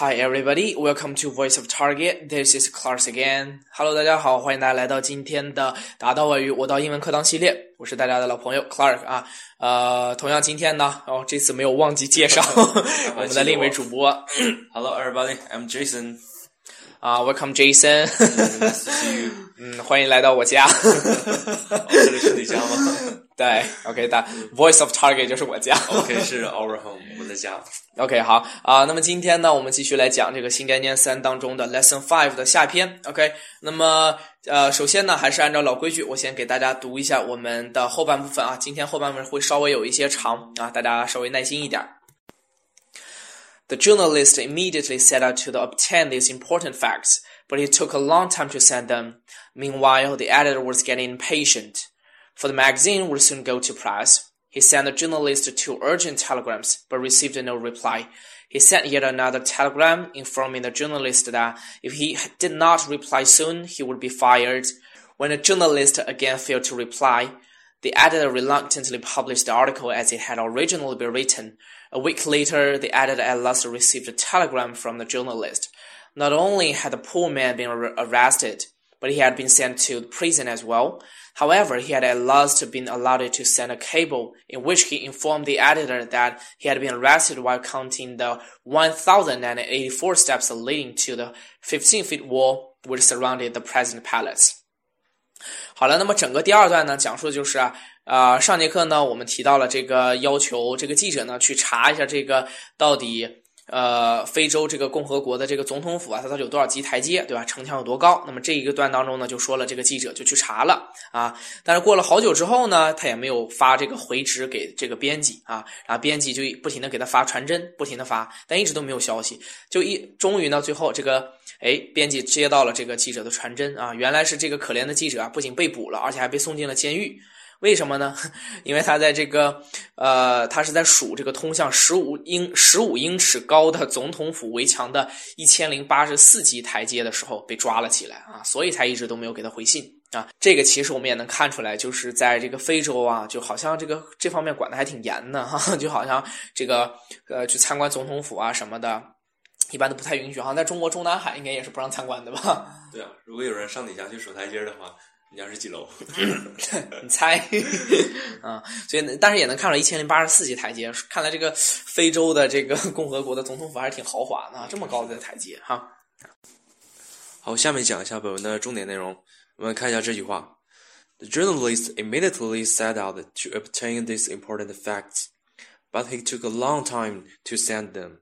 Hi everybody, welcome to Voice of Target. This is Clark again. Hello，大家好，欢迎大家来到今天的打到外语我到英文课堂系列。我是大家的老朋友 Clark 啊。呃，同样今天呢，哦，这次没有忘记介绍我们的另一位主播。 Hello, everybody. I'm Jason. 啊，Welcome Jason， Nice to see you. 嗯，欢迎来到我家。哦这里是你家吗 对，OK 的，Voice of Target 就是我家。 ？OK，是 our home，我们的家。 OK，好啊、那么今天呢，我们继续来讲这个新概念三当中的 Lesson Five 的下篇。OK，那么呃，首先呢，还是按照老规矩，我先给大家读一下我们的后半部分啊。今天后半部分会稍微有一些长啊，大家稍微耐心一点。The journalist immediately set out to obtain these important facts, but it took a long time to send them. Meanwhile, the editor was getting impatient, for the magazine would soon go to press. He sent the journalist two urgent telegrams, but received no reply. He sent yet another telegram informing the journalist that if he did not reply soon, he would be fired. When the journalist again failed to reply, the editor reluctantly published the article as it had originally been written. A week later, the editor at last received a telegram from the journalist. Not only had the poor man been arrested, but he had been sent to prison as well. However, he had at last been allowed to send a cable in which he informed the editor that he had been arrested while counting the 1,084 steps leading to the 15 feet wall which surrounded the present palace. 好了，那么整个第二段呢，讲述的就是啊，呃，上节课呢，我们提到了这个要求这个记者呢去查一下这个到底 呃非洲这个共和国的这个总统府啊，它到底有多少级台阶，对吧？城墙有多高？那么这一个段当中呢，就说了这个记者就去查了啊，但是过了好久之后呢，他也没有发这个回执给这个编辑啊，然后编辑就不停的给他发传真，不停的发，但一直都没有消息，就一终于呢，最后这个哎，编辑接到了这个记者的传真啊，原来是这个可怜的记者啊，不仅被捕了，而且还被送进了监狱。为什么呢？因为他在这个呃，他是在数这个通向十五英十五英尺高的总统府围墙的一千零八十四级台阶的时候被抓了起来啊，所以才一直都没有给他回信啊。这个其实我们也能看出来，就是在这个非洲啊，就好像这个这方面管的还挺严的 哈，就好像这个呃去参观总统府啊什么的。一般都不太允许，好像在中国中南海应该也是不让参观的吧？对啊，如果有人上你家去数台阶的话，你家是几楼？你猜啊？所以，但是也能看出来一千零八十四级台阶，看来这个非洲的这个共和国的总统府还是挺豪华的啊，这么高的台阶哈。好，下面讲一下本文的重点内容。我们看一下这句话：The journalist immediately set out to obtain these important facts, but he took a long time to send them.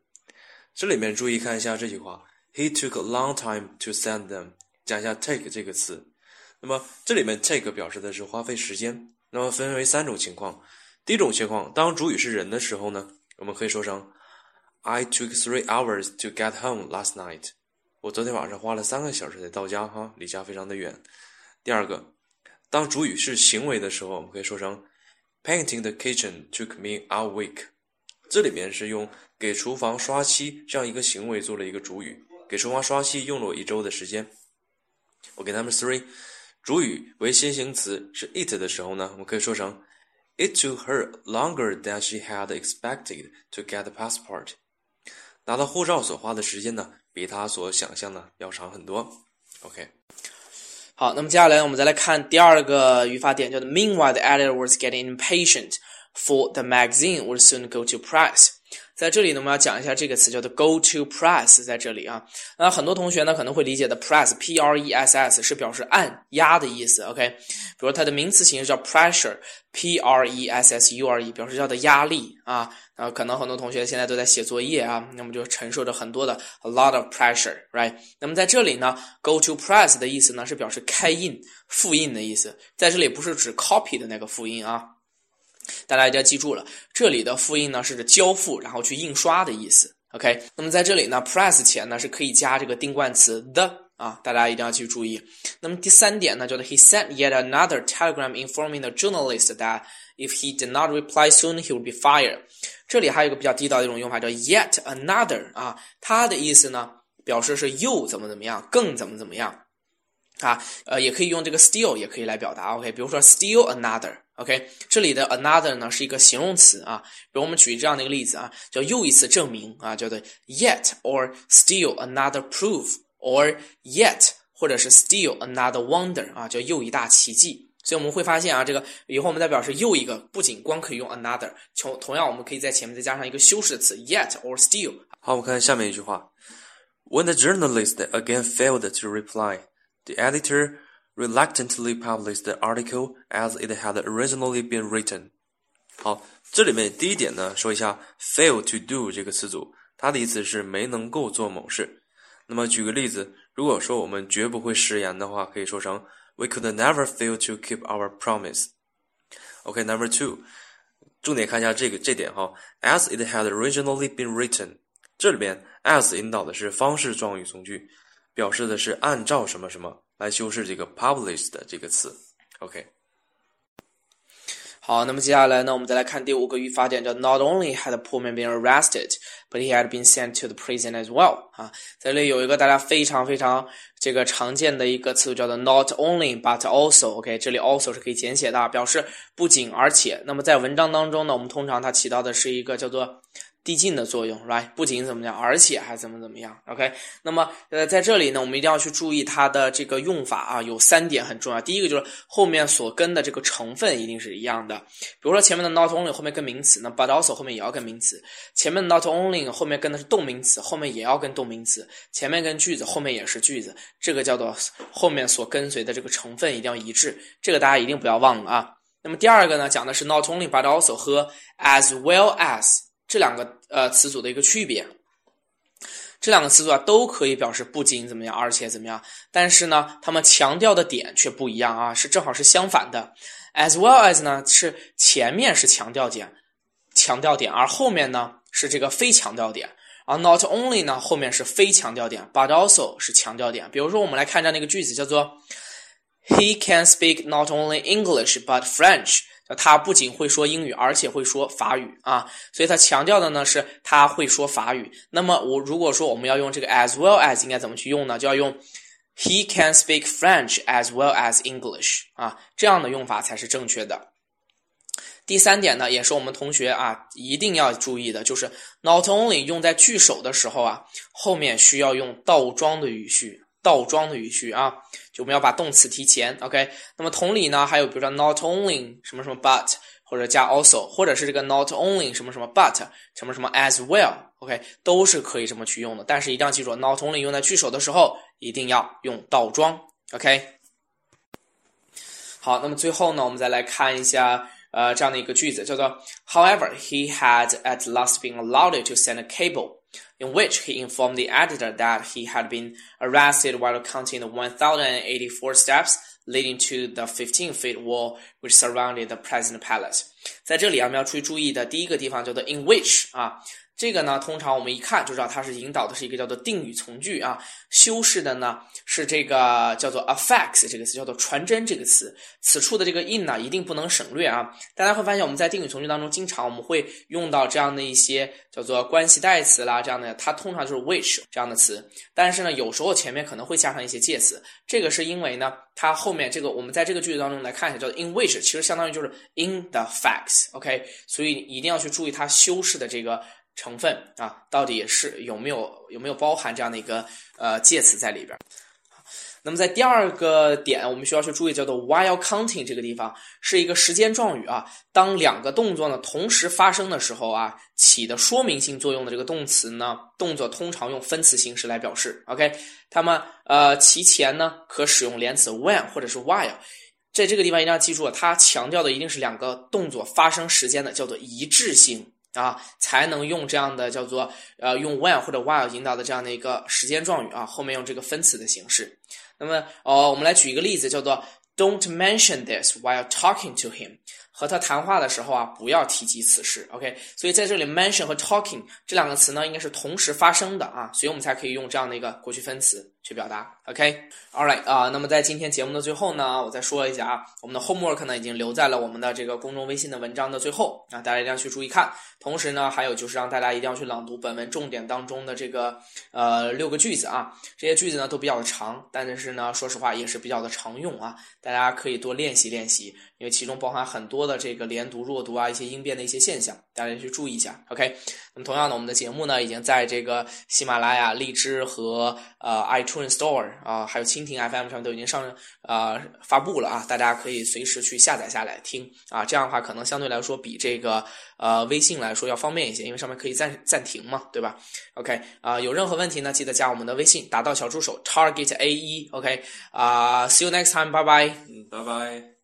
这里面注意看一下这句话，He took a long time to send them。讲一下 take 这个词。那么这里面 take 表示的是花费时间。那么分为三种情况。第一种情况，当主语是人的时候呢，我们可以说成 I took three hours to get home last night。我昨天晚上花了三个小时才到家，哈，离家非常的远。第二个，当主语是行为的时候，我们可以说成 Painting the kitchen took me a week。这里面是用给厨房刷漆这样一个行为做了一个主语，给厨房刷漆用了我一周的时间。OK，number three，主语为先行词是 it 的时候呢，我们可以说成 It took her longer than she had expected to get the passport。拿到护照所花的时间呢，比她所想象的要长很多。OK，好，那么接下来我们再来看第二个语法点，叫做 Meanwhile, the editor was getting impatient, for the magazine would soon go to press. 在这里呢，我们要讲一下这个词叫做 go to press，在这里啊，那很多同学呢可能会理解的 press，p r e s s 是表示按压的意思，OK，比如它的名词形式叫 pressure，p r e s s u r e，表示叫的压力啊，啊，可能很多同学现在都在写作业啊，那么就承受着很多的 a lot of pressure，right？那么在这里呢，go to press 的意思呢是表示开印、复印的意思，在这里不是指 copy 的那个复印啊。大家一定要记住了，这里的复印呢是指交付，然后去印刷的意思。OK，那么在这里呢，press 前呢是可以加这个定冠词 the 啊，大家一定要去注意。那么第三点呢，就是 he sent yet another telegram informing the journalist that if he did not reply soon, he would be fired。这里还有一个比较地道的一种用法叫 yet another 啊，它的意思呢表示是又怎么怎么样，更怎么怎么样。啊，呃，也可以用这个 still 也可以来表达，OK，比如说 still another，OK，这里的 another 呢是一个形容词啊，比如我们举这样的一个例子啊，叫又一次证明啊，叫做 yet or still another proof，or yet 或者是 still another wonder 啊，叫又一大奇迹。所以我们会发现啊，这个以后我们再表示又一个，不仅光可以用 another，同同样我们可以在前面再加上一个修饰词 yet or still。好，我们看下面一句话：When the journalist again failed to reply, the editor reluctantly published the article as it had originally been written。好，这里面第一点呢，说一下 fail to do 这个词组，它的意思是没能够做某事。那么举个例子，如果说我们绝不会食言的话，可以说成。We could never fail to keep our promise. OK, number two，重点看一下这个这点哈。As it had originally been written，这里边 as 引导的是方式状语从句， 表示的是按照什么什么来修饰这个 published 这个词。OK。好，那么接下来呢，我们再来看第五个语法点，叫 Not only had poor man been arrested, but he had been sent to the prison as well。啊，这里有一个大家非常非常这个常见的一个词，叫做 Not only but also。OK，这里 also 是可以简写的，表示不仅而且。那么在文章当中呢，我们通常它起到的是一个叫做。递进的作用，right？不仅怎么样，而且还怎么怎么样，OK？那么，呃，在这里呢，我们一定要去注意它的这个用法啊，有三点很重要。第一个就是后面所跟的这个成分一定是一样的，比如说前面的 not only 后面跟名词，那 but also 后面也要跟名词。前面的 not only 后面跟的是动名词，后面也要跟动名词。前面跟句子，后面也是句子，这个叫做后面所跟随的这个成分一定要一致，这个大家一定不要忘了啊。那么第二个呢，讲的是 not only but also 和 as well as。这两个呃词组的一个区别，这两个词组啊都可以表示不仅怎么样，而且怎么样，但是呢，它们强调的点却不一样啊，是正好是相反的。As well as 呢是前面是强调点，强调点，而后面呢是这个非强调点。而 not only 呢后面是非强调点，but also 是强调点。比如说我们来看这样那个句子，叫做 He can speak not only English but French。他不仅会说英语，而且会说法语啊，所以他强调的呢是他会说法语。那么我如果说我们要用这个 as well as 应该怎么去用呢？就要用 he can speak French as well as English 啊，这样的用法才是正确的。第三点呢，也是我们同学啊一定要注意的，就是 not only 用在句首的时候啊，后面需要用倒装的语序。倒装的语序啊，就我们要把动词提前，OK。那么同理呢，还有比如说 not only 什么什么 but 或者加 also，或者是这个 not only 什么什么 but 什么什么 as well，OK，都是可以这么去用的。但是一定要记住，not only 用在句首的时候一定要用倒装，OK。好，那么最后呢，我们再来看一下呃这样的一个句子，叫做 However, he had at last been allowed to send a cable. in which he informed the editor that he had been arrested while counting the 1,084 steps leading to the 15-feet wall which surrounded the president palace。在这里啊，我们要注意注意的第一个地方叫做 in which 啊， 这个呢，通常我们一看就知道它是引导的是一个叫做定语从句啊，修饰的呢是这个叫做 affects 这个词，叫做传真这个词。此处的这个 in 呢，一定不能省略啊。大家会发现我们在定语从句当中，经常我们会用到这样的一些叫做关系代词啦，这样的，它通常就是 which 这样的词。但是呢，有时候前面可能会加上一些介词，这个是因为呢，它后面这个我们在这个句子当中来看一下，叫做 in which，其实相当于就是 in the facts，OK，所以一定要去注意它修饰的这个。成分啊，到底是有没有有没有包含这样的一个呃介词在里边？那么在第二个点，我们需要去注意叫做 while counting 这个地方是一个时间状语啊。当两个动作呢同时发生的时候啊，起的说明性作用的这个动词呢，动作通常用分词形式来表示。OK，它们呃其前呢可使用连词 when 或者是 while，在这个地方一定要记住，它强调的一定是两个动作发生时间的叫做一致性。啊，才能用这样的叫做呃用 when 或者 while 引导的这样的一个时间状语啊，后面用这个分词的形式。那么哦，我们来举一个例子，叫做 Don't mention this while talking to him。和他谈话的时候啊，不要提及此事。OK，所以在这里 mention 和 talking 这两个词呢，应该是同时发生的啊，所以我们才可以用这样的一个过去分词。去表达。OK，All right 啊，那么在今天节目的最后呢，我再说一下啊，我们的 homework 呢已经留在了我们的这个公众微信的文章的最后啊，大家一定要去注意看。同时呢，还有就是让大家一定要去朗读本文重点当中的这个呃六个句子啊，这些句子呢都比较长，但是呢，说实话也是比较的常用啊，大家可以多练习练习，因为其中包含很多的这个连读、弱读啊，一些应变的一些现象，大家去注意一下。OK，那么同样的，我们的节目呢已经在这个喜马拉雅、荔枝和呃 iTunes Store 啊，还有蜻蜓 FM 上都已经上呃发布了啊，大家可以随时去下载下来听啊，这样的话可能相对来说比这个呃微信来说要方便一些，因为上面可以暂暂停嘛，对吧？OK 啊，有任何问题呢，记得加我们的微信，打到小助手 Target A 一 OK 啊，See you next time，拜拜。嗯，拜拜。